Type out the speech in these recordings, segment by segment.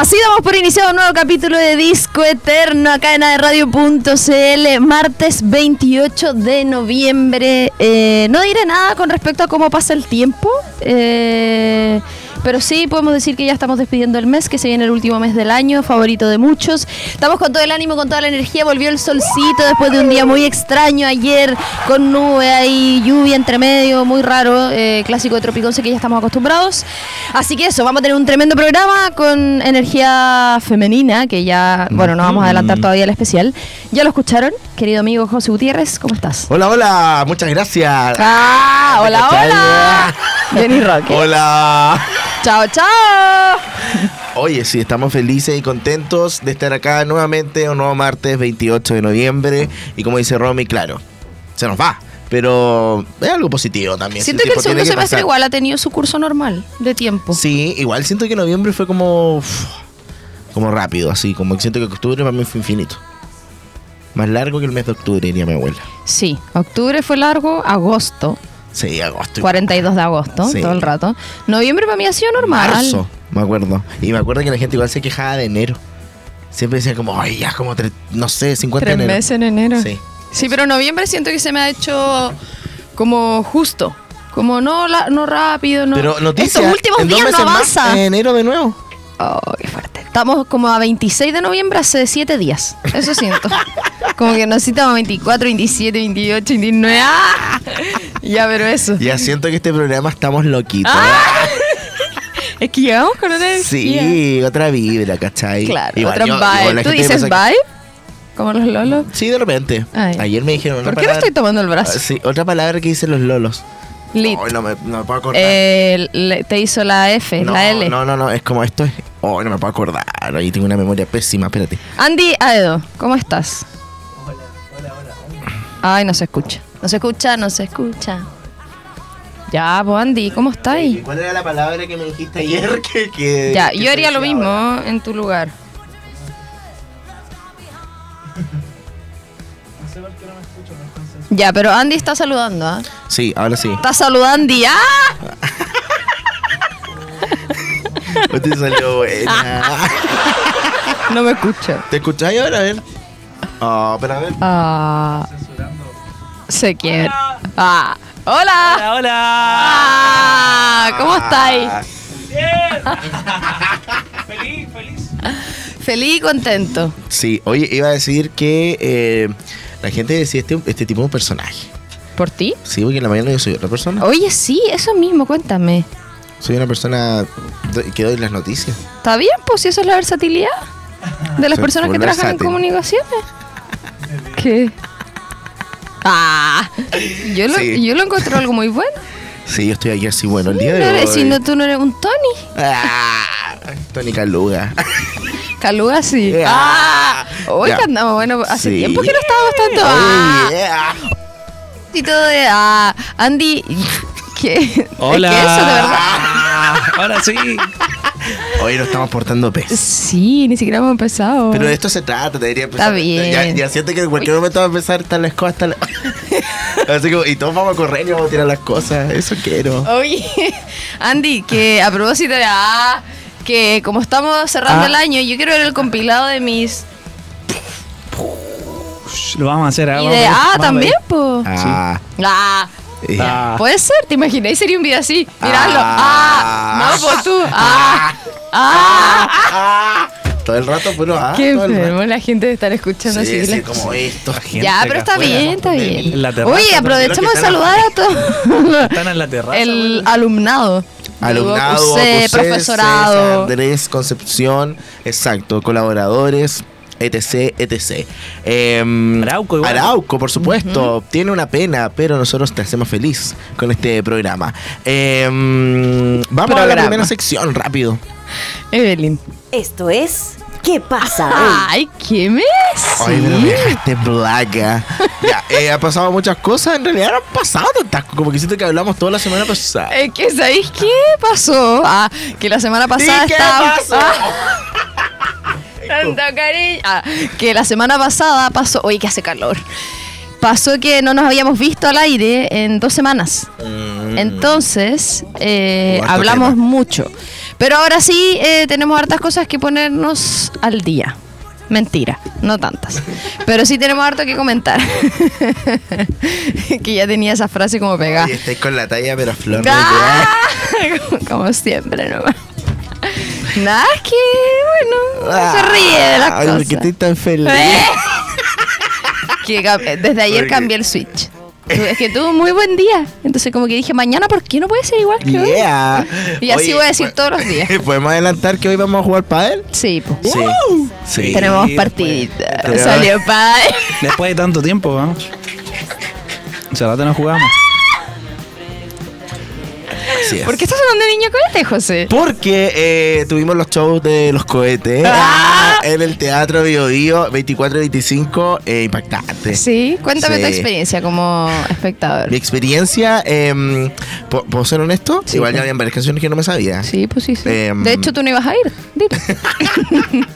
Así damos por iniciado un nuevo capítulo de Disco Eterno acá en radio.cl, martes 28 de noviembre. Eh, no diré nada con respecto a cómo pasa el tiempo. Eh, pero sí podemos decir que ya estamos despidiendo el mes, que se viene el último mes del año, favorito de muchos. Estamos con todo el ánimo, con toda la energía. Volvió el solcito después de un día muy extraño ayer, con nube ahí, lluvia entre medio, muy raro, eh, clásico de Tropiconce que ya estamos acostumbrados. Así que eso, vamos a tener un tremendo programa con energía femenina, que ya, bueno, no vamos a adelantar todavía el especial. ¿Ya lo escucharon? Querido amigo José Gutiérrez, ¿cómo estás? Hola, hola, muchas gracias. Ah, hola, hola. Jenny Roque. Hola. Chao, chao. Oye, sí, estamos felices y contentos de estar acá nuevamente un nuevo martes 28 de noviembre. Y como dice Romy, claro, se nos va. Pero es algo positivo también. Siento que el segundo semestre igual ha tenido su curso normal de tiempo. Sí, igual siento que noviembre fue como. como rápido, así. Como que siento que octubre para mí fue infinito. Más largo que el mes de octubre, diría mi abuela. Sí, octubre fue largo, agosto Sí, agosto. 42 de agosto, todo el rato. Noviembre para mí ha sido normal. Marzo, me acuerdo. Y me acuerdo que la gente igual se quejaba de enero. Siempre decía como, ay, ya como, no sé, 50 Tres de enero. meses en enero. Sí. Sí, pero noviembre siento que se me ha hecho como justo. Como no, no rápido, no. Pero Estos últimos días no avanza. en enero de nuevo. Oh, qué fuerte. Estamos como a 26 de noviembre hace 7 días. Eso siento. como que necesitamos 24, 27, 28, 29. ¡Ah! Ya, pero eso. Ya siento que este programa estamos loquitos. ¡Ah! Es que llegamos con otra Sí, otra vibra, ¿cachai? Claro, otra vibe. ¿Tú dices vibe? ¿Como los lolos? Sí, de repente. Ayer me dijeron ¿Por qué no estoy tomando el brazo? sí, otra palabra que dicen los lolos. Lit. no, me, no me puedo acordar. Eh, te hizo la F, la L. No, no, no, es como esto es. Oh, no me puedo acordar. Ahí tengo una memoria pésima, espérate. Andy Aedo, ¿cómo estás? Hola, hola, hola. Ay, no se escucha. No se escucha, no se escucha. Ya, pues Andy, ¿cómo estás? ¿Cuál era la palabra que me dijiste ayer? Que, ya, yo haría lo mismo en tu lugar. Ya, pero Andy está saludando, ¿ah? Sí, ahora sí. Está saludando, ¡ah! te salió buena. no me escucha. ¿Te escucháis ahora? A ver. Ah, oh, pero a ver. Ah. Se quiere. Ah. Hola. Hola, hola. Ah, ¿Cómo estáis? Bien. feliz, feliz. Feliz y contento. Sí, oye, iba a decir que eh, la gente decía este, este tipo de personaje. ¿Por ti? Sí, porque en la mañana yo soy otra persona. Oye, sí, eso mismo, cuéntame. Soy una persona que doy las noticias. ¿Está bien? Pues si eso es la versatilidad de las personas que trabajan en comunicaciones. ¿Qué? Ah, yo lo, yo lo encontré algo muy bueno. Sí, yo estoy aquí así bueno el día de hoy. Si no, tú no eres un Tony. Ah, Tony Caluga. Caluga sí. Ah, hoy que andamos, bueno, hace tiempo que no estábamos tanto. Ah, y todo de ah, Andy. ¿Qué? Hola. ¿Qué eso, de verdad? Ahora sí. Hoy nos estamos portando pez. Sí, ni siquiera hemos empezado. Pero de esto se trata, te diría empezar. Está bien. Ya, ya siento que en cualquier momento va a empezar tal las cosas, tal... Así como, y todos vamos a correr y vamos a tirar las cosas. Eso quiero. Oye, Andy, que a propósito de. Ah, que como estamos cerrando ah. el año, yo quiero ver el compilado de mis. Lo vamos a hacer ahora. Y de, ah, también, pues. Ah. ah. Ah. Puede ser, ¿te imagináis? Sería un video así. Mirarlo. Ah. No, pues tú. Ah. Ah. Todo el rato, pero ah. Qué enfermo la gente de estar escuchando sí, así. Sí, como esto. Ya, pero está bien, está bien. Oye, aprovechemos de saludar a todos. Están en la terraza. El alumnado. Alumnado, profesorado. Andrés, Concepción, exacto, colaboradores, etc, etc. Em, Arauco, igual. Arauco, por supuesto. Tiene una pena, pero nosotros te hacemos feliz con este programa. Em, vamos a la primera sección, rápido. Evelyn. Esto es ¿Qué pasa? Ay, ¿qué mes? Ay, me dejaste blaga. ya, eh, ha pasado muchas cosas. En realidad no han pasado tantas. Como que siento que hablamos toda la semana pasada. Es que, ¿sabéis qué pasó? Ah, que la semana pasada ¿Qué estaba. Pasó? Ah, tanto cariño. Ah, que la semana pasada pasó. Oye, que hace calor pasó que no nos habíamos visto al aire en dos semanas. Mm. Entonces, eh, hablamos tema. mucho. Pero ahora sí eh, tenemos hartas cosas que ponernos al día. Mentira, no tantas. Pero sí tenemos harto que comentar. que ya tenía esa frase como pegada. Estáis con la talla, pero flor. ¡Ah! como siempre, nomás. Nada, es que, bueno, se ríe de las Ay, cosas. porque estoy tan feliz. Eh. Que desde ayer Porque- cambié el switch. Tu- Es que tuvo un muy buen día. Entonces como que dije, mañana, ¿por qué no puede ser igual que hoy? Yeah. Y así voy a decir pues- todos los días. ¿Podemos adelantar que hoy vamos a jugar pádel? Sí, pues. Sí. Sí. Tenemos después. Salió padre. Después de tanto tiempo, vamos. Hace rato no jugamos. Así es. ¿Por qué estás hablando de niño cohete, José? Porque eh, tuvimos los shows de los cohetes Ah. en el Teatro Bio Bio 24 y 25, eh, impactante. Sí, cuéntame Sí. tu experiencia como espectador. Mi experiencia, eh, ¿puedo ser honesto? Sí, Igual pues. ya habían varias canciones que no me sabía. Sí, pues sí, sí. Em. de hecho, tú no ibas a ir. Dilo.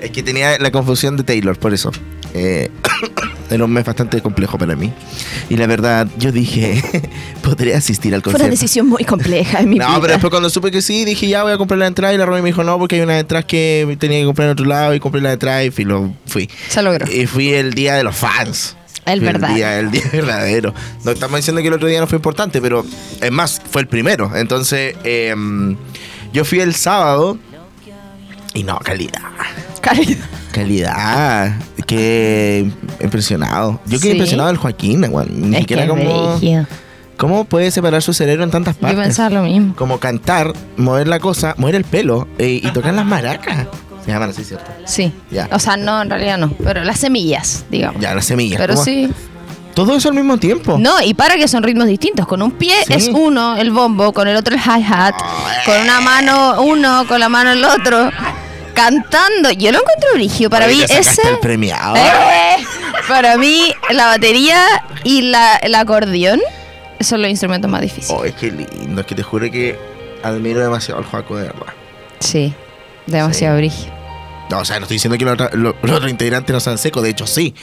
Es que tenía la confusión de Taylor, por eso. Eh, era un mes bastante complejo para mí. Y la verdad, yo dije, podría asistir al Fue una concierto. decisión muy compleja en mi No, vida. pero después cuando supe que sí, dije ya voy a comprar la entrada y la Romy me dijo no, porque hay unas entradas que tenía que comprar en otro lado y compré la entrada y lo fui. Se logró. Y fui el día de los fans. El verdadero. día, el día verdadero. No estamos diciendo que el otro día no fue importante, pero es más, fue el primero. Entonces, em, yo fui el sábado y no, calidad. Calidad. Calidad. Qué impresionado. Yo quedé Sí. impresionado del Joaquín, weón. Ni Es siquiera como. ¿Cómo puede separar su cerebro en tantas Yo partes? pensaba lo mismo. Como cantar, mover la cosa, mover el pelo eh, y tocar las maracas. Se llaman así, ¿cierto? Sí. Ya. O sea, no, en realidad no. Pero las semillas, digamos. Ya, las semillas. Pero ¿cómo? sí. Todo eso al mismo tiempo. No, y para que son ritmos distintos. Con un pie Sí. es uno, el bombo, con el otro el hi-hat, con una mano uno, con la mano el otro, cantando. Yo lo encuentro brillo. Para Oye, mí ese... el premiado. Eh, para mí la batería y la, el acordeón son los instrumentos más difíciles. Oh, es que lindo. Es que te juro que admiro demasiado al Joaco, de verdad. Sí, demasiado brillo. No, o sea, no estoy diciendo que los otros otros integrantes no sean secos. De hecho, sí.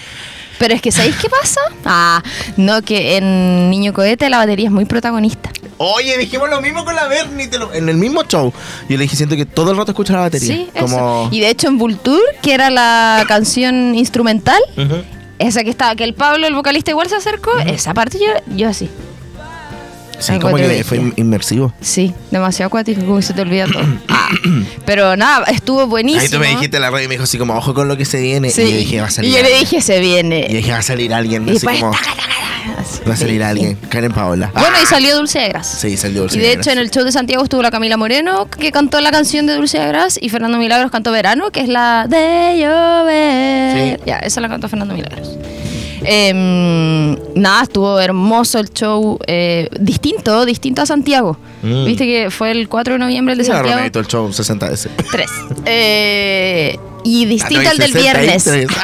Pero es que, ¿sabéis qué pasa? Ah, no, que en Niño Cohete la batería es muy protagonista. Oye, dijimos lo mismo con la Bernie. te lo- En el mismo show. Yo le dije, siento que todo el rato escucho la batería. Sí, Como... eso. Y de hecho en Vulture, que era la canción instrumental, esa que estaba, que el Pablo, el vocalista, igual se acercó, esa parte yo, yo así. Sí, como que fue inmersivo. Sí, demasiado acuático, como que se te olvida todo. Ah, pero nada, estuvo buenísimo. Ahí tú me dijiste la radio y me dijo así como, ojo con lo que se viene. Sí. Y yo dije, va a salir Y yo le dije, se viene. Y dije, va a salir alguien. Y así como, taca, taca, taca, así. va a salir Sí, alguien. Karen Paola. Bueno, y salió Dulce de Gras. Sí, salió Dulce Y de de hecho en el show de Santiago estuvo la Camila Moreno, que cantó la canción de Dulce de Gras, y Fernando Milagros cantó Verano, que es la de llover. Sí. Ya, esa la cantó Fernando Milagros. Em, nada, estuvo hermoso el show, eh, distinto, distinto a Santiago. Mm. Viste que fue el 4 de noviembre el de Santiago. Hizo el show 60 veces. 3. Eh, y distinto Ah, al no, del 63. viernes.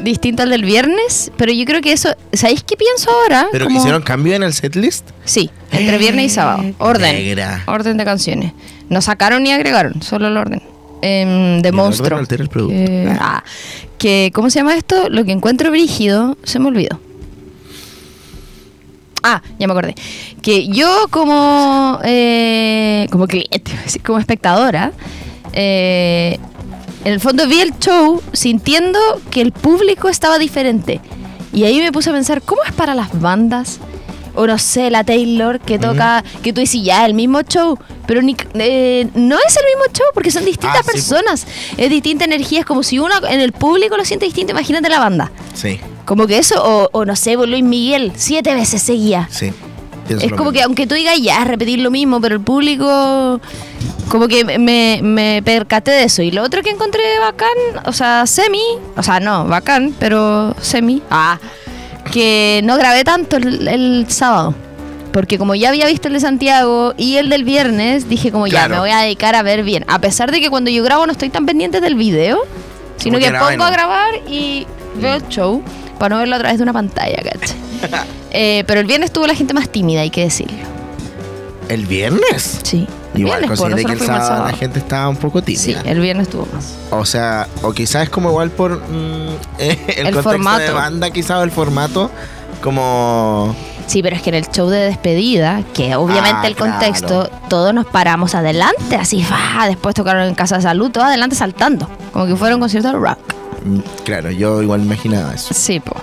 Distinto al del viernes, pero yo creo que eso, ¿sabéis qué pienso ahora? Pero Como- hicieron cambio en el setlist. Sí, entre viernes y sábado. Orden. Negra. Orden de canciones. No sacaron ni agregaron, solo el orden. Em, de Mira, monstruo. Altera el producto. Que, ah, ¿cómo se llama esto? Lo que encuentro brígido, se me olvidó. Ah, ya me acordé. Que yo como, eh, como cliente, como espectadora, eh, en el fondo vi el show sintiendo que el público estaba diferente. Y ahí me puse a pensar, ¿cómo es para las bandas? O no sé, la Taylor que toca, que tú dices ya, el mismo show, pero ni, eh, no es el mismo show porque son distintas Ah, sí, personas, es distinta energía, es como si uno en el público lo siente distinto, imagínate la banda. Sí, Como que eso, o, o no sé, Luis Miguel, siete veces seguía. sí. Pienso Es como que aunque tú digas ya, repetir lo mismo, pero el público, como que me, me percaté de eso. Y lo otro que encontré bacán, o sea, semi, o sea, no, bacán, pero semi, ah, que no grabé tanto el, el sábado. Porque como ya había visto el de Santiago y el del viernes, dije como ya, me voy a dedicar a ver bien. A pesar de que cuando yo grabo no estoy tan pendiente del video, sino Como que pongo a grabar y veo el show para no verlo a través de una pantalla, ¿cachai? Eh, pero el viernes estuvo la gente más tímida, hay que decirlo. ¿El viernes? Sí. Igual, Viernes, consideré que el sábado la gente estaba un poco Sí, tímida. el viernes tuvo más. O sea, o quizás es como igual por mm, el, El contexto de formato. banda, quizás o el formato, como... Sí, pero es que en el show de despedida, que obviamente Ah, el contexto, todos nos paramos adelante, así, fa, después tocaron en Casa de Salud, todos adelante saltando, como que fuera un concierto de rock. mm, Claro, yo igual imaginaba eso. Sí, po.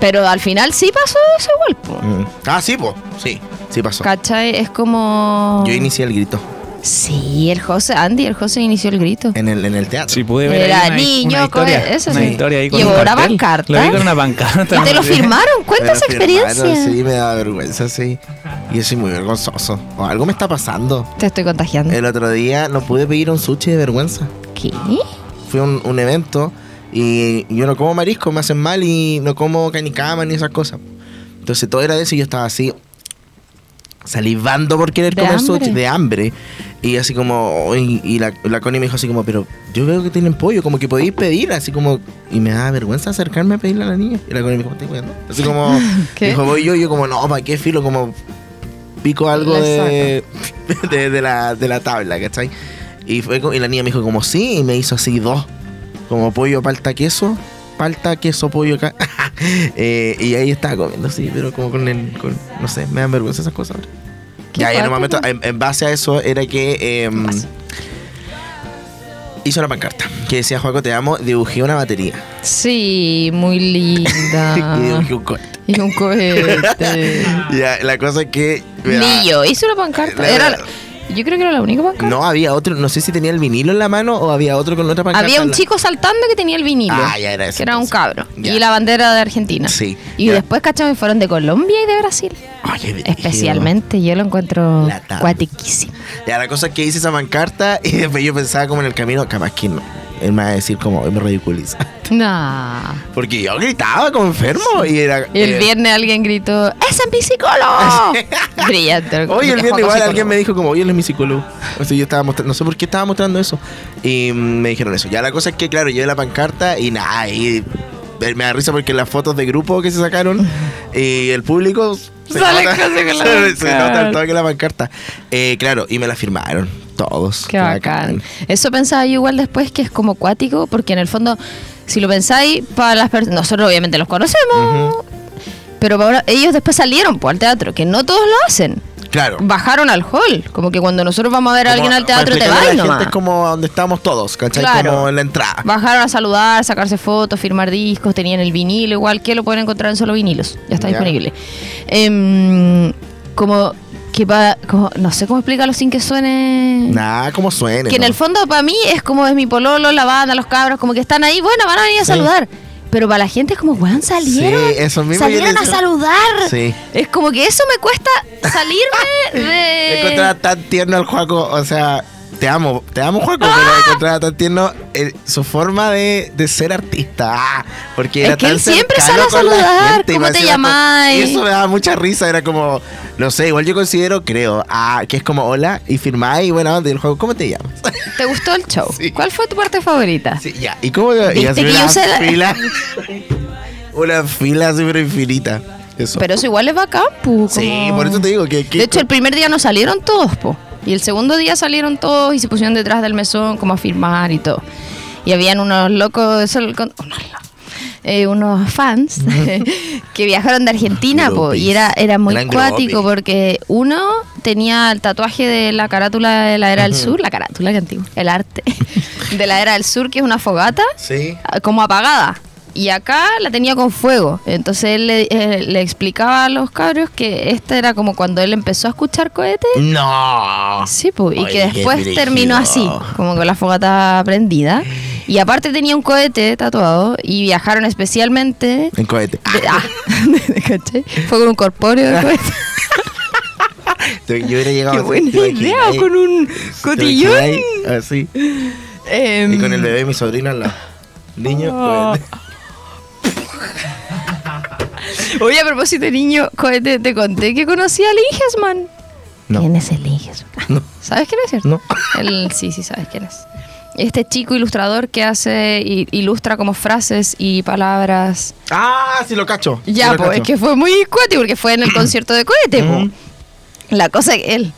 Pero al final sí pasó eso igual, po. Mm. Ah, sí, pues, sí, sí pasó. ¿Cachai? Es como... Yo inicié el grito Sí, el José, Andy, el José inició el grito. en el, en el teatro. Sí, pude ver Era ahí una, niño, una historia. eso una sí. historia ahí con una cartel. pancarta. Lo vi con una pancarta. ¿Y te lo firmaron? Cuenta esa experiencia. Sí, me da vergüenza, sí. Y yo soy muy vergonzoso. O algo me está pasando. Te estoy contagiando. El otro día no pude pedir un sushi de vergüenza. ¿Qué? Fue un, un evento y yo no como marisco, me hacen mal y no como canicama ni esas cosas. Entonces todo era de eso y yo estaba así salivando por querer De comer hambre. sushi de hambre. Y así como, y, y la, la Connie me dijo así como, pero yo veo que tienen pollo, como que podéis pedir, así como, y me da vergüenza acercarme a pedirle a la niña. Y la Connie me dijo, ¿me estás cuidando? Así como, ¿Qué? dijo, voy yo, y yo como, no, ¿para qué filo? Como pico algo de, de, de la, de la tabla, ¿cachai? Y, fue, y la niña me dijo como, sí, y me hizo así dos, como pollo, palta, queso, palta, queso, pollo, acá. Eh, y ahí estaba comiendo, sí, pero como con el, con, no sé, me dan vergüenza esas cosas ahora. Ya, y en un cuático. momento, en, en base a eso, era que eh, base. hizo una pancarta que decía, Juaco, te amo, dibujé una batería. Sí, muy linda. y dibujé un cohete. y un cohete. Ya, la cosa es que... me yo, hice una pancarta. La- Era, yo creo que era la única pancarta. No, había otro, no sé si tenía el vinilo en la mano o había otro con otra pancarta. Había un chico saltando que tenía el vinilo. Ah, ya era ese, Que era un cabro. Ya. Y la bandera de Argentina. Sí. Y Ya. después, ¿cachai? Fueron de Colombia y de Brasil. Oye. Especialmente, yo lo encuentro cuatiquísimo. Ya, la cosa es que hice esa pancarta y después yo pensaba como en el camino, capaz que no. Él me va a decir como, "Hoy me ridiculiza. Nah. Porque yo gritaba como enfermo y era... Y el eh, viernes alguien gritó, ¡Es en mi psicólogo! Brillante. Oye, el Es viernes igual alguien me dijo como, oye, él es mi psicólogo. O sea, yo estaba mostrando, no sé por qué estaba mostrando eso. Y me dijeron eso. Ya la cosa es que, claro, llevé la pancarta y nada, y me da risa porque las fotos de grupo que se sacaron y el público... Se Sale nota, casi con la se- se nota el toque de la pancarta. Eh, claro, y me la firmaron todos. Qué bacán. Eso pensaba yo igual después que es como cuático, porque en el fondo, si lo pensáis, para las personas, nosotros obviamente los conocemos, pero ellos después salieron pues, al teatro, que no todos lo hacen. Claro. Bajaron al hall, como que cuando nosotros vamos a ver a alguien al teatro te vas nomás. gente es como donde estamos todos, ¿cachai? Claro. Como en la entrada. Bajaron a saludar, sacarse fotos, firmar discos, tenían el vinilo, igual que lo pueden encontrar en solo vinilos, ya está disponible. Em, como que para, no sé cómo explicarlo sin que suene... Nada, como suene. Que en el fondo para mí es como es mi pololo, la banda, los cabros, como que están ahí, bueno, van a venir a Sí. saludar. Pero para la gente es como, weón, salieron. Sí, eso mismo salieron a saludar. Sí. Es como que eso me cuesta salirme de... Encontraba tan tierno al Juaco, o sea, te amo, te amo Juaco, ¡Ah! pero encontraba tan tierno eh, su forma de, de ser artista. Ah, porque Es era que tan él siempre sale a saludar, gente, ¿cómo te llamáis? Y eso me daba mucha risa, era como, no sé, igual yo considero, creo, ah, que es como hola, y firmáis, y bueno, y el juego, ¿cómo te llamas? ¿Te gustó el show? Sí. ¿Cuál fue tu parte favorita? Sí, ya. ¿Y cómo? Y ¿Viste así que una yo la- fila. una fila súper infinita. Eso. Pero eso igual es bacán, pu, sí, como- por eso te digo que. que- De hecho, el primer día no salieron todos, po. Y el segundo día salieron todos y se pusieron detrás del mesón como a firmar y todo. Y habían unos locos, eso, el con- unos, eh, unos fans que viajaron de Argentina, po. Y era, era muy Eran cuático porque uno tenía el tatuaje de la carátula de la era del sur, la carátula que antiguo, el arte de la era del sur, que es una fogata Sí. como apagada. Y acá la tenía con fuego. Entonces él le, eh, le explicaba a los cabros que este era como cuando él empezó a escuchar cohetes. No. Sí, pues, y Oye, que después terminó así, como con la fogata prendida. Y aparte tenía un cohete tatuado y viajaron especialmente. En cohete. de- ah. Fue con un corpóreo de cohete. Yo hubiera llegado Qué buena ¿te imaginas? idea, con un ¿Te cotillón. Así. Em, Y con el bebé de mi sobrino al lado. Niño, Oh. cohete. Oye, a propósito de niño, cohete, te conté que conocí al Ingesman. No. ¿Quién es el Ingesman? No. ¿Sabes quién es, cierto? No. El, sí, sí, sabes quién es. Este chico ilustrador que hace, ilustra como frases y palabras. Ah, sí lo cacho. sí Ya, lo pues, es que fue muy cuático porque fue en el concierto de cohete, po. Ujú. La cosa que él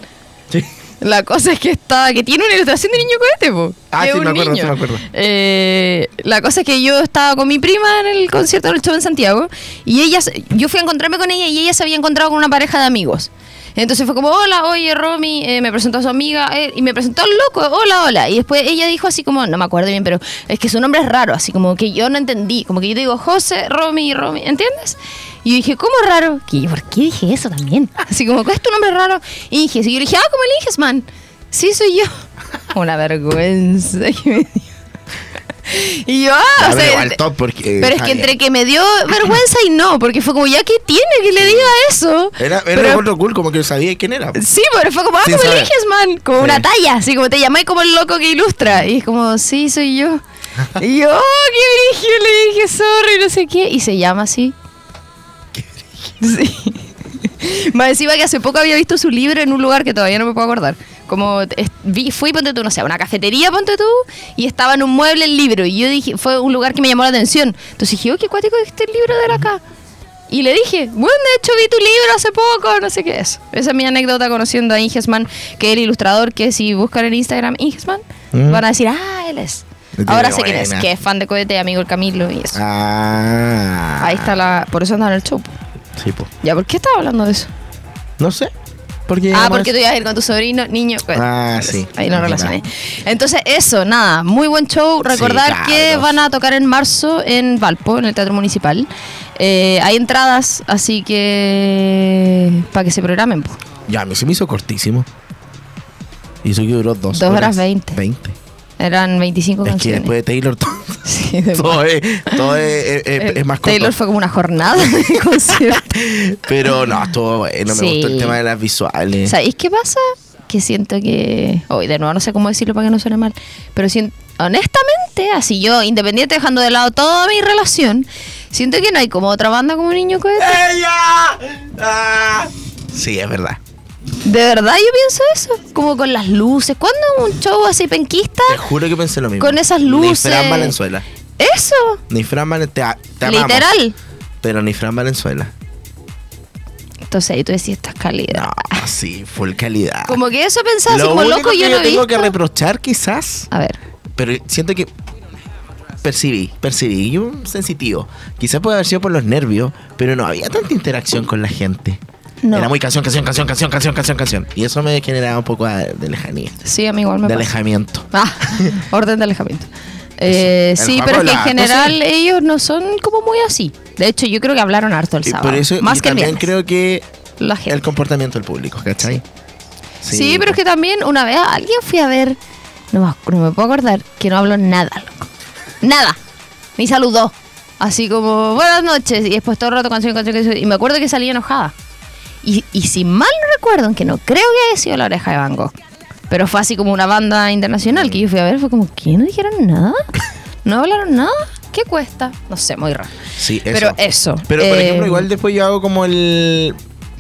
Sí. La cosa es que estaba, que tiene una ilustración de niño cohete, po. Ah, sí, un me acuerdo, niño. sí, me acuerdo. Eh, la cosa es que yo estaba con mi prima en el concierto del show en Santiago y ella, yo fui a encontrarme con ella y ella se había encontrado con una pareja de amigos. Entonces fue como, hola, oye, Romy, eh, me presentó a su amiga eh, y me presentó al loco, hola, hola. Y después ella dijo así como, no me acuerdo bien, pero es que su nombre es raro, así como que yo no entendí. Como que yo digo, José, Romy, Romy, ¿entiendes? Y yo dije, ¿cómo raro? Que yo, ¿por qué dije eso también? Así como, ¿cuál es tu nombre raro? Y dije, y yo le dije, ah, ¿cómo eliges, man? Sí, soy yo. Una vergüenza que me dio. Y yo, ah, o sea, top porque, pero es que entre que me dio vergüenza y no, porque fue como, ya que tiene que le diga eso. Era, era Pero- otro cool, como que sabía quién era. Sí, pero fue como, ah, Sin ¿cómo saber. eliges, man? Como Sí. una talla, así como te llamáis como el loco que ilustra. Y es como, sí, soy yo. Y yo, oh, qué brillo, le dije, sorry, no sé qué. Y se llama así. Sí. Más encima que hace poco había visto su libro en un lugar que todavía no me puedo acordar. Como vi, fui, ponte tú, no sé, a una cafetería, ponte tú, y estaba en un mueble el libro. Y yo dije, fue un lugar que me llamó la atención. Entonces dije, oh, qué cuático es este libro de acá. Y le dije, bueno, de hecho vi tu libro hace poco, no sé qué es. Esa es mi anécdota conociendo a Ingesman, que es el ilustrador que si buscan en Instagram Ingesman, Mm. van a decir, ah, él es. Ahora sé quién es, que es fan de cohete, amigo del Camilo y eso. Ah. Ahí está la... Por eso anda en el show. Sí, po. Ya, ¿por qué estaba hablando de eso? No sé. Porque Ah, porque tú ibas a ir con tu sobrino, niño. cohete. Ah, sí. Ahí no Es relacioné. Entonces, eso, nada, muy buen show. Recordar Sí, que van a tocar en marzo en Valpo, en el Teatro Municipal. Eh, hay entradas, así que. para que se programen. po. Ya, a mí se me hizo cortísimo. Y eso que duró dos, Dos horas veinte. 20. Eran 25 Es que canciones. después de Taylor Sí, de todo es, todo es, es- es- es más corto. Taylor fue como una jornada de concierto. Pero no, estuvo bueno. Sí. Me gustó el tema de las visuales. ¿Sabéis qué pasa? Que siento que. Hoy, de nuevo, no sé cómo decirlo para que no suene mal. Pero siento, honestamente, así yo, independiente dejando de lado toda mi relación, siento que no hay como otra banda como Niño Cohete. ¡Ella! Ah. Sí, es verdad. De verdad, yo pienso eso. Como con las luces. ¿Cuándo un show así penquista? Te juro que pensé lo mismo. Con esas Ni luces. Fran Valenzuela. Eso. Ni Fran Valenzuela. Te, te amamos, Literal. pero ni Fran Valenzuela. Entonces ahí tú decís, estas calidad. No, sí, full calidad. Como que eso pensaba, así lo como único loco, que yo he tengo visto. que reprochar quizás, A ver. pero siento que percibí, percibí, yo un sensitivo. Quizás puede haber sido por los nervios, pero no había tanta interacción con la gente. No. Era muy canción, canción, canción, canción, canción, canción, canción. Y eso me generaba un poco de, lejanía, Sí, a mí igual me de pasa. alejamiento. Ah, orden de alejamiento. Eh, sí, pero es que en general entonces- ellos no son como muy así. De hecho, yo creo que hablaron harto el sábado. por eso más y que también creo que La gente. el comportamiento del público, ¿cachai? Sí, pero es que también una vez a alguien fui a ver, no no me puedo acordar, que no habló nada, loco. Nada. Ni saludó. Así como, buenas noches. Y después todo el rato canción, canción, canción. Y me acuerdo que salía enojada. Y, y si mal no recuerdo, aunque no creo que haya sido la oreja de Van Gogh, pero fue así como una banda internacional que yo fui a ver, fue como, ¿qué? ¿No dijeron nada? ¿No hablaron nada? ¿Qué cuesta? No sé, muy raro. Sí, eso. Pero eso. Pero, por eh, ejemplo, igual después yo hago como el...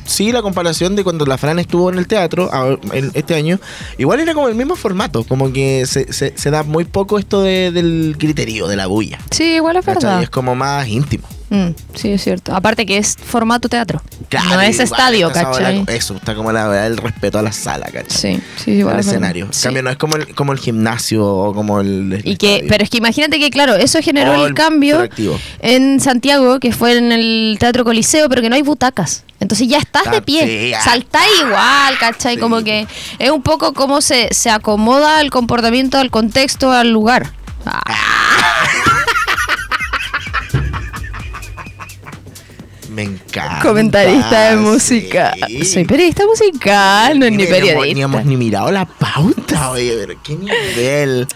Sí, la comparación de cuando la Fran estuvo en el teatro este año, igual era como el mismo formato, como que se, se- se da muy poco esto de- del criterio, de la bulla. Sí, igual es ¿cachai? verdad. Es como más íntimo. Mm, sí, es cierto. Aparte que es formato teatro. Claro, no es igual estadio, está ¿cachai? Eso, está como la verdad el respeto a la sala, ¿cachai? Sí, sí, igual. al escenario. En cambio, no es como el, como el gimnasio o como el. el Y que, estadio. pero es que imagínate que, claro, eso generó el, el cambio en Santiago, que fue en el Teatro Coliseo, pero que no hay butacas. Entonces ya estás de pie. sí. Saltás igual, ¿cachai? Sí. Como que es un poco cómo se, se acomoda el comportamiento al contexto, al lugar. Ah, Me encanta. comentarista de música. sí. Soy periodista musical, no es ni Mira, Ni periodista. hemos ni mirado la pauta, oye, pero qué nivel.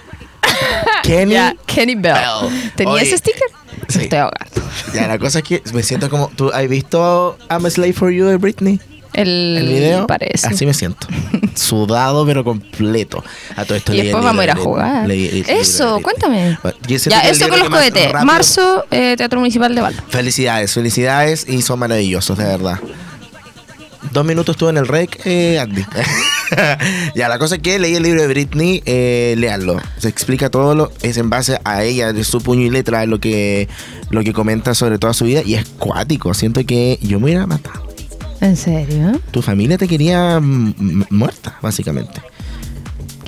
Kenny. Ya, Kenny Bell. Bell. ¿Tenía Oye, ese sticker? sí. Me estoy ahogando. Ya, la cosa es que me siento como. ¿Tú has visto I'm a Slave for You de Britney? El, El video. Parece. Así me siento. Sudado, pero completo. A todo esto Y después vamos a ir a jugar. Eso, cuéntame. Ya, eso con los cohetes. Marzo, eh, Teatro Municipal de Valpo. Felicidades, felicidades y son maravillosos, de verdad. Dos minutos estuve en el rec, eh, Andy. ya, la cosa es que leí el libro de Britney, eh, leanlo. Se explica todo, lo, es en base a ella, de su puño y letra, lo que, lo que comenta sobre toda su vida y es cuático. Siento que yo me hubiera matado. ¿En serio? Tu familia te quería muerta, básicamente.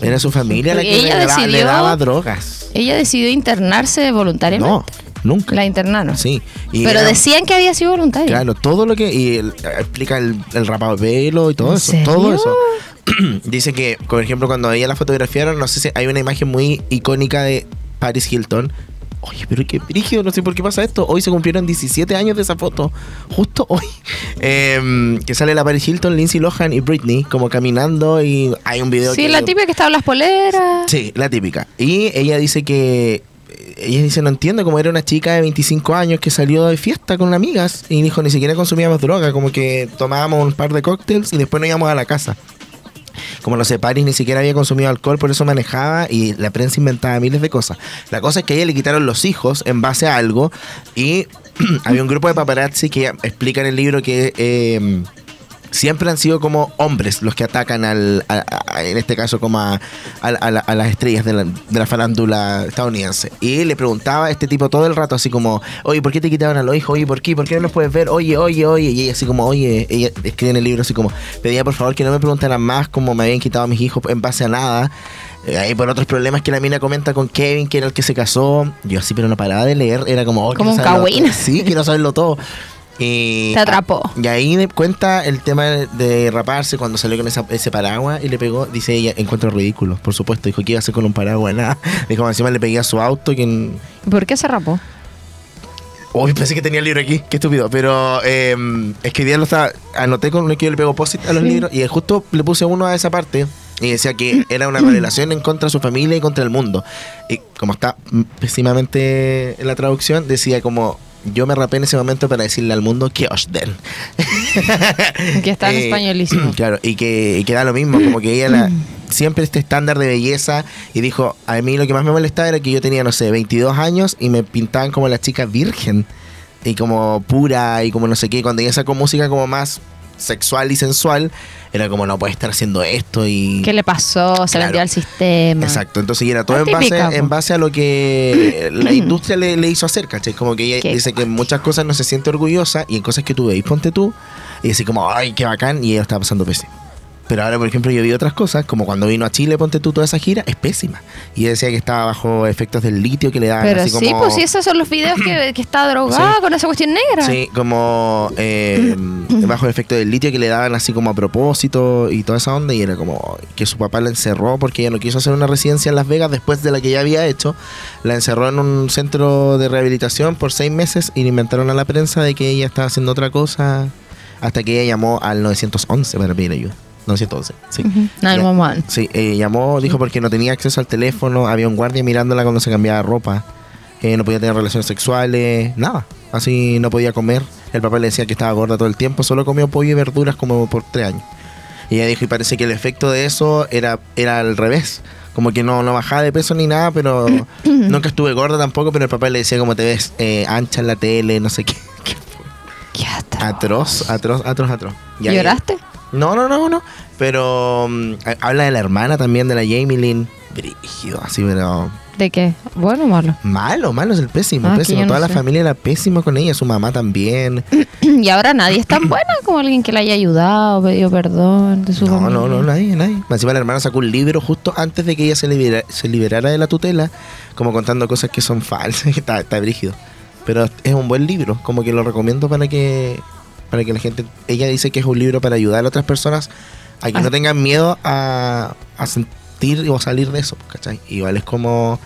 Era su familia la que ella le, decidió- daba drogas. Ella decidió internarse voluntariamente. No, nunca. La internaron. Sí. Y Pero era- decían que había sido voluntaria. Claro, todo lo que. Y el- explica el, el rapado de pelo y todo ¿En eso. serio? Todo eso. Dice que, por ejemplo, cuando ella la fotografiaron, no sé si hay una imagen muy icónica de Paris Hilton. Oye, pero qué brígido, no sé por qué pasa esto. Hoy se cumplieron 17 años de esa foto. Justo hoy. Em, que sale la Paris Hilton, Lindsay Lohan y Britney como caminando y hay un video Sí, que... la típica que estaba en las poleras. Sí, la típica. Y ella dice que. Ella dice, no entiendo, como era una chica de 25 años que salió de fiesta con amigas y dijo, ni siquiera consumíamos droga, como que tomábamos un par de cócteles y después nos íbamos a la casa. Como no sé, Paris ni siquiera había consumido alcohol, por eso manejaba y la prensa inventaba miles de cosas. La cosa es que a ella le quitaron los hijos en base a algo y había un grupo de paparazzi que explica en el libro que eh, siempre han sido como hombres los que atacan al, a- a- en este caso como a, a la- a la- a las estrellas de la, de la farándula estadounidense. Y le preguntaba a este tipo todo el rato así como, oye, ¿por qué te quitaron a los hijos? Oye, ¿por qué? ¿Por qué no los puedes ver? Oye, oye, oye. Y ella así como, oye, ella escribe en el libro así como, pedía por favor que no me preguntaran más como me habían quitado a mis hijos en base a nada. Eh, Ahí por otros problemas que la mina comenta con Kevin, que era el que se casó. Yo así, pero no paraba de leer. Era como, oh, Como un saberlo. Sí, quiero saberlo todo. Y, Te atrapó. y ahí cuenta el tema de raparse cuando salió con esa- ese paraguas y le pegó, dice ella, encuentro ridículo. Por supuesto, dijo que iba a hacer con un paraguas, nada. Dijo, encima le pegué a su auto. Que... ¿Por qué se rapó? Uy, pensé que tenía el libro aquí, qué estúpido. Pero eh, es que hoy día lo estaba, anoté con uno que yo le pego post a los libros y justo le puse uno a esa parte. Y decía que era una revelación en contra de su familia y contra el mundo. Y como está pésimamente en la traducción, decía como, yo me rapé en ese momento para decirle al mundo que os den. Que está en Eh, españolísimo. Claro, y que, y que da lo mismo, como que ella la- siempre este estándar de belleza y dijo, a mí lo que más me molestaba era que yo tenía, no sé, 22 años y me pintaban como la chica virgen y como pura y como no sé qué, cuando ella sacó música como más sexual y sensual, era como no puede estar haciendo esto y... ¿Qué le pasó? Se Claro. vendió al sistema. Exacto, entonces y era todo en base, po. en base a lo que la industria le, le hizo hacer, ¿cachai? Como que ella Qué dice que en muchas cosas no se siente orgullosa y en cosas que tú veis, ponte tú, y así como, ay, qué bacán, y ella estaba pasando pésimo. Pero ahora, por ejemplo, yo vi otras cosas, como cuando vino a Chile, ponte tú toda esa gira, es pésima. Y decía que estaba bajo efectos del litio que le daban Pero así sí, como... pues sí, esos son los videos que, que está drogada Sí. con esa cuestión negra. Sí, como eh, bajo el efecto del litio que le daban así como a propósito y toda esa onda y era como que su papá la encerró porque ella no quiso hacer una residencia en Las Vegas después de la que ya había hecho. La encerró en un centro de rehabilitación por seis meses y le inventaron a la prensa de que ella estaba haciendo otra cosa hasta que ella llamó al 911 para pedir ayuda. 911, sí. 911. Sí, eh, llamó, dijo porque no tenía acceso al teléfono, había un guardia mirándola cuando se cambiaba ropa, eh, no podía tener relaciones sexuales, nada, así no podía comer. El papá le decía que estaba gorda todo el tiempo, solo comió pollo y verduras como por tres años. Y ella dijo, y parece que el efecto de eso era, era al revés. Como que no, no bajaba de peso ni nada, pero nunca estuve gorda tampoco, pero el papá le decía como te ves eh, ancha en la tele, no sé qué. Qué atroz. Atroz, atroz, atroz, atroz. Y ahí- ¿Lloraste? No, no, no, no. Pero mm, ha- habla de la hermana también, de la Jamie Lynn. Brígido, así, pero. ¿De qué? ¿Bueno o malo? Malo, malo es el pésimo, Ah, pésimo. no Toda la sé. familia era pésima con ella, su mamá también. y ahora nadie es tan buena como alguien que le haya ayudado, pedido perdón de su No, familia. no, no, nadie, nadie. Encima la hermana sacó un libro justo antes de que ella se, libera- se liberara de la tutela, como contando cosas que son falsas. está, está brígido. Pero es un buen libro, como que lo recomiendo para que para que la gente. Ella dice que es un libro para ayudar a otras personas a que Ah. no tengan miedo a, a sentir o salir de eso, ¿cachai? Igual es como.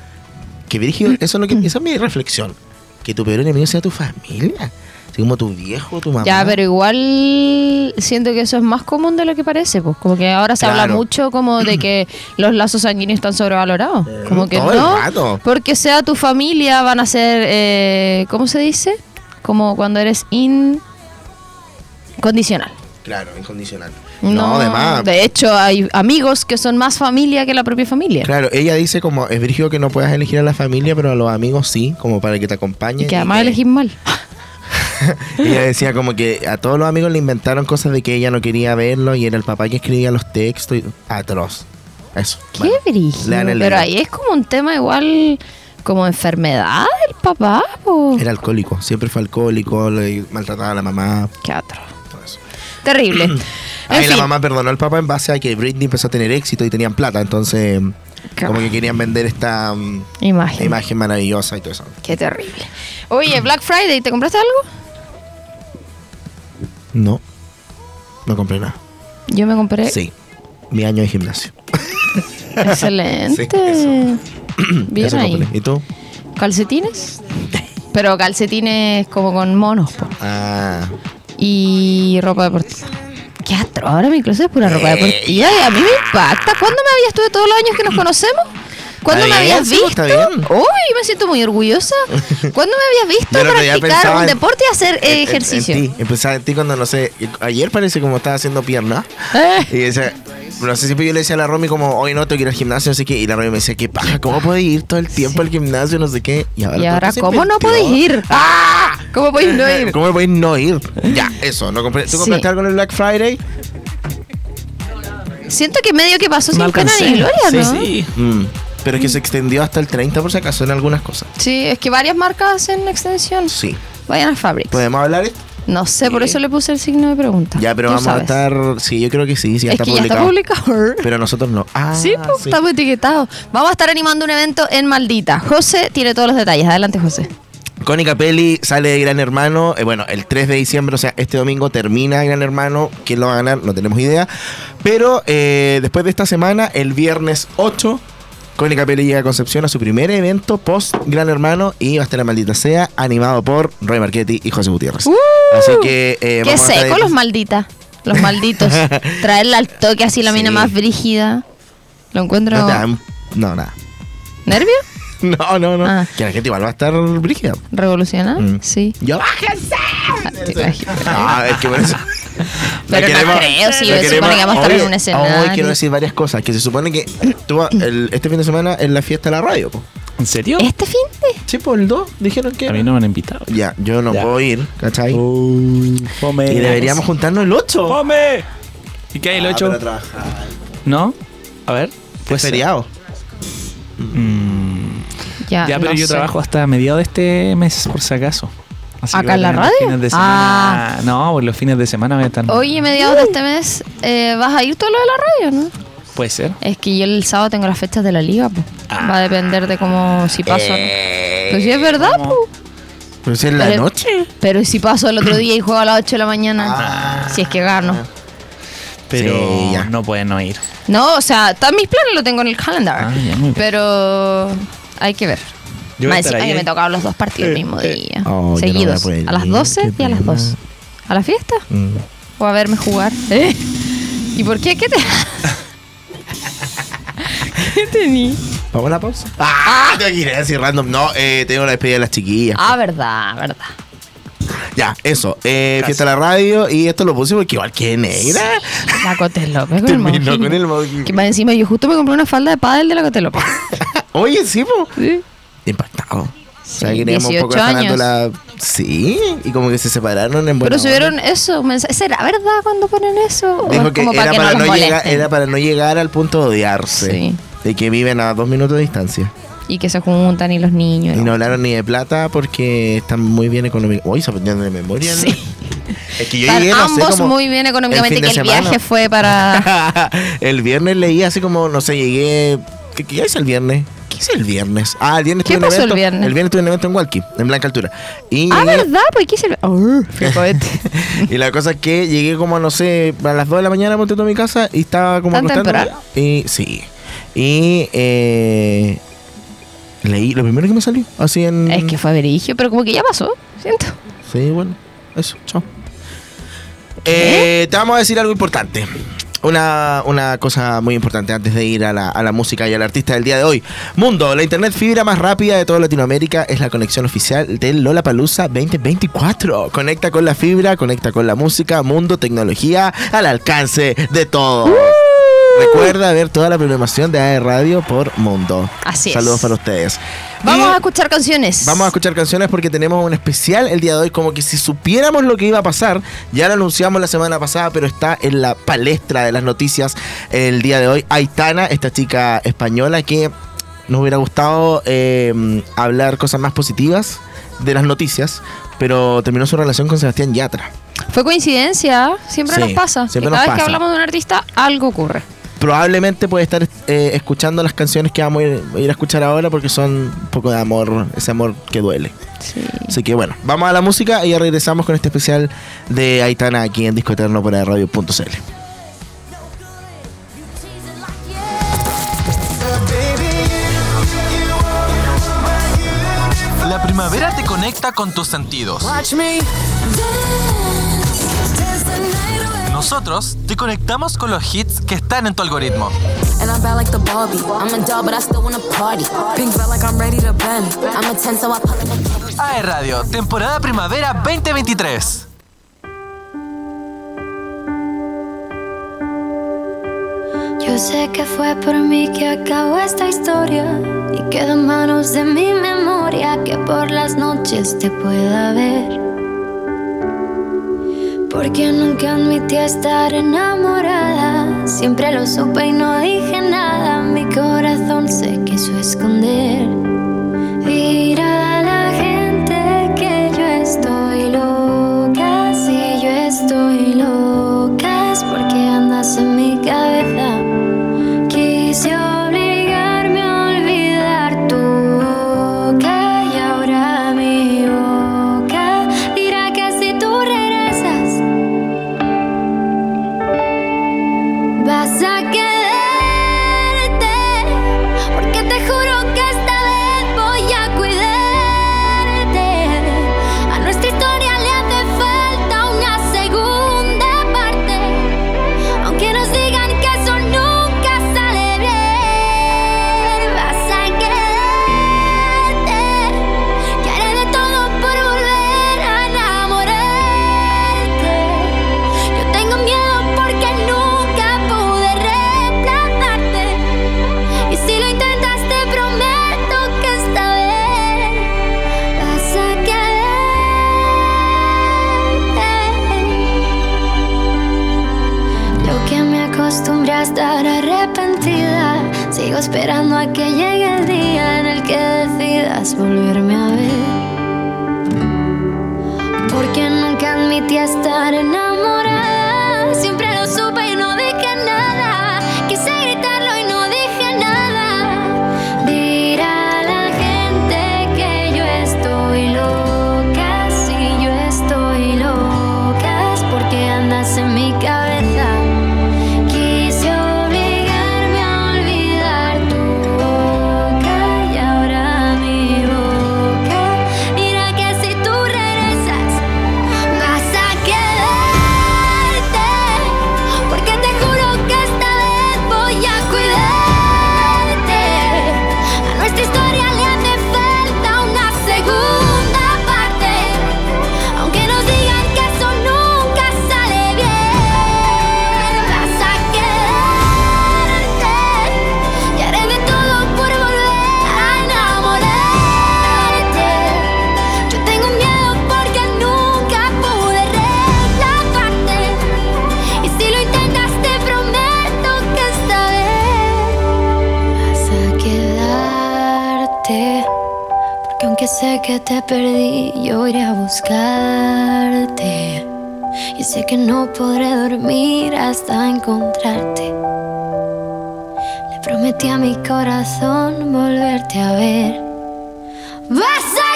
Que brígido, eso es lo que. Esa es mi reflexión. Que tu peor enemigo sea tu familia. Así como tu viejo, tu mamá. Ya, pero igual siento que eso es más común de lo que parece, pues como que ahora se habla Claro. mucho como de que los lazos sanguíneos están sobrevalorados, como que no, porque sea tu familia van a ser, eh, ¿cómo se dice? Como cuando eres incondicional. Claro, incondicional. No, además. de hecho hay amigos que son más familia que la propia familia. Claro, ella dice como es brígido que no puedas elegir a la familia, pero a los amigos sí, como para que te Y acompañen. que y además que- elegís mal. Ella decía como que a todos los amigos le inventaron cosas de que ella no quería verlo y era el papá que escribía los textos. Y... Atroz. Eso. Qué Bueno, Pero ahí es como un tema igual como enfermedad del papá, po. Era alcohólico, siempre fue alcohólico, le maltrataba a la mamá, Qué atroz. Terrible. Ahí la fin. mamá perdonó al papá en base a que Britney empezó a tener éxito y tenían plata, entonces como que querían vender esta mm, Imagen. imagen maravillosa y todo eso. Qué terrible. Oye, Black Friday, ¿te compraste algo? No, no compré nada. Yo me compré. Sí, mi año de gimnasio. Excelente. Sí, eso. Bien Eso ahí. compré. ¿Y tú? ¿Calcetines? Pero calcetines como con monos, po. Ah, Y ropa deportiva. Qué atro, ahora mi closet es pura ropa Eh, deportiva y a mí me impacta. ¿Cuándo me habías tú de todos los años que nos conocemos? ¿Cuándo me habías sí, visto? está bien. Uy, me siento muy orgullosa. ¿Cuándo me habías visto Yo el otro día practicar pensaba un en- deporte y hacer eh, en- en- ejercicio? En, ti. Empezaba en ti cuando, no sé, ayer parece como estaba haciendo pierna. Eh. Y decía, no sé, siempre yo le decía a la Romy como, hoy no tengo que ir al gimnasio, no sé qué. Y la Romy me decía, ¿qué paja? ¿Cómo puedes ir todo el tiempo al gimnasio? No sé qué. Y ahora, Y ¿por ahora, qué se ¿cómo no invirtió? podéis ir? ¡Ah! ¿Cómo podéis no ir? ¿Cómo podéis no ir? Ya, eso. ¿no compré- ¿Tú Sí. compraste algo en el Black Friday? Siento que medio que pasó sin pena ni gloria, sí, ¿no? sí. Mm, Pero es que se extendió hasta el 30 por si acaso en algunas cosas. Sí, es que varias marcas hacen extensión. Sí. Vayan a Fabrics. ¿Podemos hablar esto? No sé, por eso le puse el signo de pregunta. Ya, pero Tú vamos sabes. a estar... Sí, yo creo que sí, sí, ya es está que ya publicado. está publicado. Pero nosotros no. Ah, sí, pues, estamos etiquetados. Vamos a estar animando un evento en Maldita. José tiene todos los detalles. Adelante, José. Connie Capelli sale de Gran Hermano. eh, bueno, el 3 de diciembre, o sea, este domingo termina Gran Hermano. ¿Quién lo va a ganar? No tenemos idea. Pero eh, después de esta semana, el viernes 8, Connie Capelli llega a Concepción a su primer evento post Gran Hermano y va a estar la maldita sea, animado por Roy Marchetti y José Gutiérrez. ¡Uh! Así que. eh, Qué seco los malditas. Los malditos. Traerla al toque así la mina Sí. más brígida. Lo encuentro. No, nada. ¿Nervio? No, no, no. Ah. Que la gente igual va a estar brígida. ¿Revolucionar? Mm. Sí. Yo, bájense. Ah. No, es que por eso. Pero no creo, sí, la se supone que vamos a estar en un escenario. Hoy quiero decir varias cosas. Que se supone que tú, el- este fin de semana es la fiesta de la radio. po. ¿En serio? ¿Este fin de? Sí, por el 2 dijeron que. A mí no me han invitado. Ya, yo no Ya. puedo ir, ¿cachai? Fome. y deberíamos juntarnos el 8. ¡Fome! ¿Y qué hay el 8? ¿No? A ver. Pues feriado. Mm, Ya, ya, pero no yo sé. trabajo hasta mediados de este mes, por si acaso. Así ¿Acá en la los radio? fines de Ah. No, pues los fines de semana voy a estar. Hoy, mediados de este mes, eh, vas a ir todo lo de la radio, ¿no? Puede ser. Es que yo el sábado tengo las fechas de la liga, pues. Ah. Va a depender de cómo, si paso. o no. Eh, Pues sí, es verdad, ¿cómo? pues. Pero si es la Pero- noche. Pero si paso el otro día y juego a las 8 de la mañana, Ah. si es que gano. Pero Sí, ya. no pueden no ir. No, o sea, todos mis planes lo tengo en el calendar. Ah, ya, muy bien. pero hay que ver. Yo voy a Más estar encima ahí, que me eh. tocaban los dos partidos el mismo día. Oh, yo no voy a seguidos. poder a las ir, 12 qué y a las pena. 2. ¿A la fiesta? Mm. ¿O a verme jugar? ¿Eh? ¿Y por qué? ¿Qué te.? ¿Qué tení? ¿Vamos a la pausa? Ah, tengo que ir así random. No, eh, tengo la despedida de las chiquillas. Ah, verdad, verdad. Ya, eso. Eh, fiesta de la radio. Y esto lo puse porque igual que negra. La Cote López con el Terminó Maujín. con el Maujín. Que más encima yo justo me compré una falda de pádel de la Cote López. Oye, sí, po. Sí. Impactado. o sea, Sí, que teníamos un poco 18 de años. Sí, y como que se separaron en Pero subieron eso. mensa- ¿Será verdad cuando ponen eso? ¿O Dijo es que, como era, para que para no no los llegar, era para no llegar al punto de odiarse. Sí. De que viven a dos minutos de distancia. Y que se juntan y los niños. Y no hablaron ni de plata porque están muy bien económicamente. Uy, se aprendieron de memoria. ¿no? Sí. Es que yo Están llegué, no sé, ambos como muy bien económicamente, el que el semana. viaje fue para... el viernes leí así como, no sé, llegué. ¿Qué, qué hice el viernes? ¿Qué hice el viernes? Ah, el viernes ¿Qué tuve un pasó el evento. viernes? El viernes tuve un evento en Walkie, en Blanca Altura. Y ah, llegué- ¿verdad? Pues qué. Uh, fui cohete. y la cosa es que llegué como, no sé, a las 2 de la mañana tú a mi casa y estaba como ¿Tan temprano? Y sí. Y eh, leí lo primero que me salió. Así en. es que fue verigio, pero como que ya pasó, siento. Sí, bueno. Eso, chao. Eh, te vamos a decir algo importante. Una, una cosa muy importante antes de ir a la, a la música y al artista del día de hoy. Mundo, la internet fibra más rápida de toda Latinoamérica es la conexión oficial del Lollapalooza 2024. Conecta con la fibra, conecta con la música, mundo, tecnología al alcance de todos. Recuerda ver toda la programación de AE Radio por Mundo. Así es. Saludos para ustedes. Vamos Y- a escuchar canciones. Vamos a escuchar canciones porque tenemos un especial el día de hoy. Como que si supiéramos lo que iba a pasar, ya lo anunciamos la semana pasada, pero está en la palestra de las noticias el día de hoy. Aitana, esta chica española que nos hubiera gustado eh, hablar cosas más positivas de las noticias, pero terminó su relación con Sebastián Yatra. Fue coincidencia, siempre Sí, nos pasa. siempre que cada nos vez que hablamos de un artista, algo ocurre. Probablemente puede estar eh, escuchando las canciones que vamos a ir, a ir a escuchar ahora porque son un poco de amor, ese amor que duele. Sí. Así que bueno, vamos a la música y ya regresamos con este especial de Aitana aquí en Disco Eterno por radio.cl. La primavera te conecta con tus sentidos. Nosotros te conectamos con los hits que están en tu algoritmo. And I'm bad like the Barbie. I'm a doll, but I still wanna party. Pink felt like I'm ready to bend. I'm a 10, so I pull up a AE Radio, temporada primavera 2023. Yo sé que fue por mí que acabó esta historia y queda en manos de mi memoria que por las noches te pueda ver. Porque nunca admití estar enamorada, siempre lo supe y no dije nada, mi corazón se quiso esconder. Acostumbré a estar arrepentida, sigo esperando a que llegue el día en el que decidas volverme a ver. Porque nunca admití estar enamorada, Porque aunque sé que te perdí, yo iré a buscarte. Y sé que no podré dormir hasta encontrarte. Le prometí a mi corazón volverte a ver. Vas a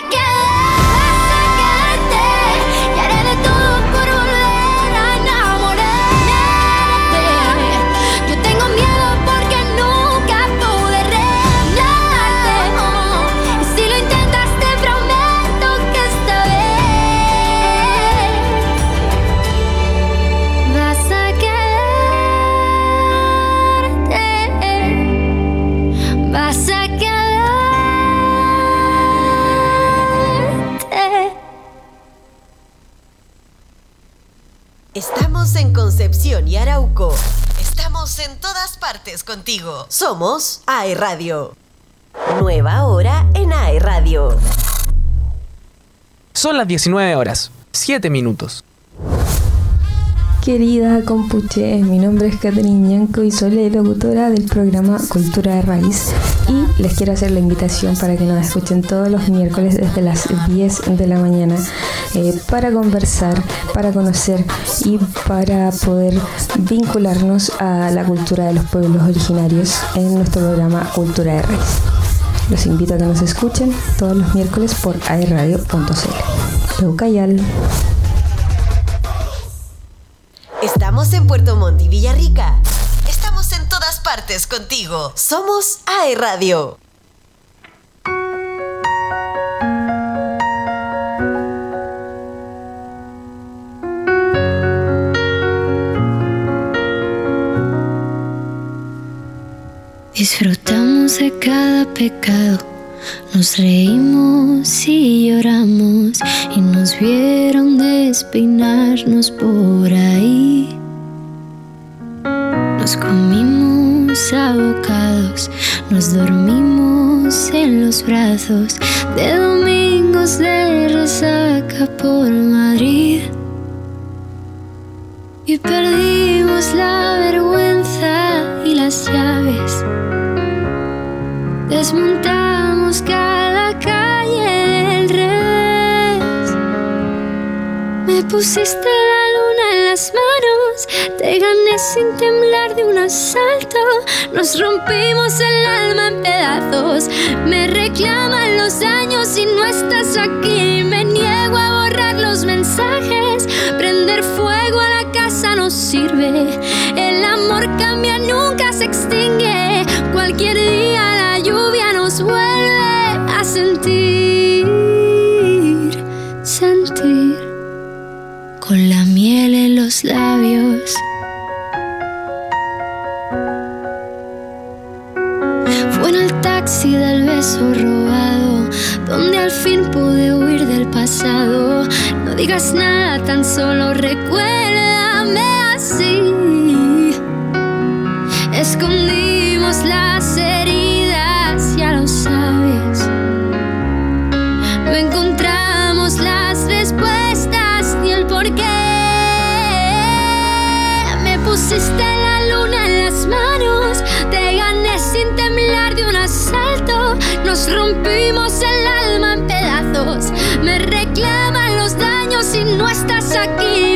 Estamos en Concepción y Arauco. Estamos en todas partes contigo. Somos AE Radio. Nueva hora en AE Radio. Son las 19 horas, 7 minutos. Querida Compuche, mi nombre es Catherine Ñanco y soy la locutora del programa Cultura de Raíz y les quiero hacer la invitación para que nos escuchen todos los miércoles desde las 10 de la mañana eh, para conversar, para conocer y para poder vincularnos a la cultura de los pueblos originarios en nuestro programa Cultura de Raíz. Los invito a que nos escuchen todos los miércoles por airradio.cl. Peucayal. Estamos en Puerto Montt y Villarrica. Estamos en todas partes contigo. Somos AE Radio. Disfrutamos de cada pecado, nos reímos y lloramos y nos vieron despeinarnos por ahí. Nos comimos abocados, nos dormimos en los brazos de domingos de resaca por Madrid. Y perdimos la vergüenza y las llaves. Desmontamos cada calle del revés. Me pusiste la luna en las manos, te gané sin temblar de un asalto. Nos rompimos el alma en pedazos. Me reclaman los años y no estás aquí. Me niego a borrar los mensajes. Prender fuego a la casa no sirve. El amor cambia, nunca se extingue. Cualquier día solo recuérdame así. Escondimos las heridas, ya lo sabes. No encontramos las respuestas ni el porqué. Me pusiste la luna en las manos, te gané sin temblar de un asalto. Nos rompimos el alma en pedazos. Me reclaman aquí.